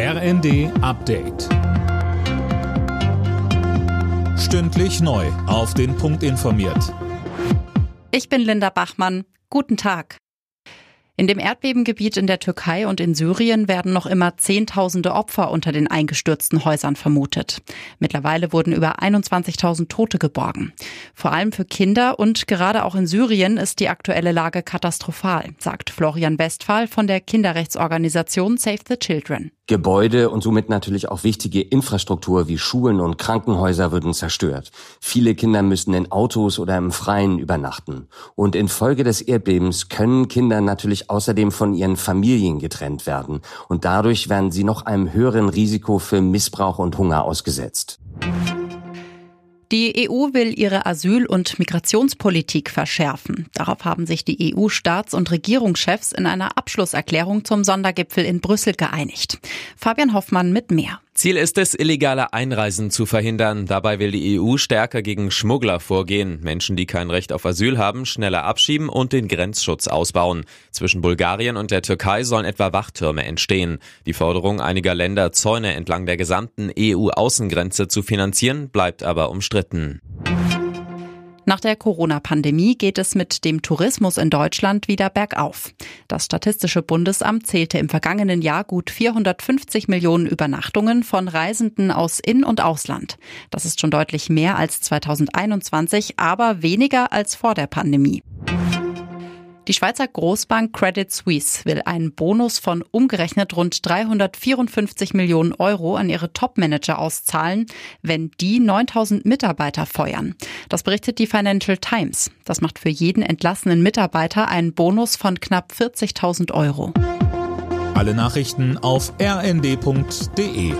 RND Update. Stündlich neu. Auf den Punkt informiert. Ich bin Linda Bachmann. Guten Tag. In dem Erdbebengebiet in der Türkei und in Syrien werden noch immer Zehntausende Opfer unter den eingestürzten Häusern vermutet. Mittlerweile wurden über 21.000 Tote geborgen. Vor allem für Kinder und gerade auch in Syrien ist die aktuelle Lage katastrophal, sagt Florian Westphal von der Kinderrechtsorganisation Save the Children. Gebäude und somit natürlich auch wichtige Infrastruktur wie Schulen und Krankenhäuser würden zerstört. Viele Kinder müssen in Autos oder im Freien übernachten. Und infolge des Erdbebens können Kinder natürlich außerdem von ihren Familien getrennt werden. Und dadurch werden sie noch einem höheren Risiko für Missbrauch und Hunger ausgesetzt. Die EU will ihre Asyl- und Migrationspolitik verschärfen. Darauf haben sich die EU-Staats- und Regierungschefs in einer Abschlusserklärung zum Sondergipfel in Brüssel geeinigt. Fabian Hoffmann mit mehr. Ziel ist es, illegale Einreisen zu verhindern. Dabei will die EU stärker gegen Schmuggler vorgehen, Menschen, die kein Recht auf Asyl haben, schneller abschieben und den Grenzschutz ausbauen. Zwischen Bulgarien und der Türkei sollen etwa Wachtürme entstehen. Die Forderung einiger Länder, Zäune entlang der gesamten EU-Außengrenze zu finanzieren, bleibt aber umstritten. Nach der Corona-Pandemie geht es mit dem Tourismus in Deutschland wieder bergauf. Das Statistische Bundesamt zählte im vergangenen Jahr gut 450 Millionen Übernachtungen von Reisenden aus In- und Ausland. Das ist schon deutlich mehr als 2021, aber weniger als vor der Pandemie. Die Schweizer Großbank Credit Suisse will einen Bonus von umgerechnet rund 354 Millionen Euro an ihre Topmanager auszahlen, wenn die 9000 Mitarbeiter feuern. Das berichtet die Financial Times. Das macht für jeden entlassenen Mitarbeiter einen Bonus von knapp 40.000 Euro. Alle Nachrichten auf rnd.de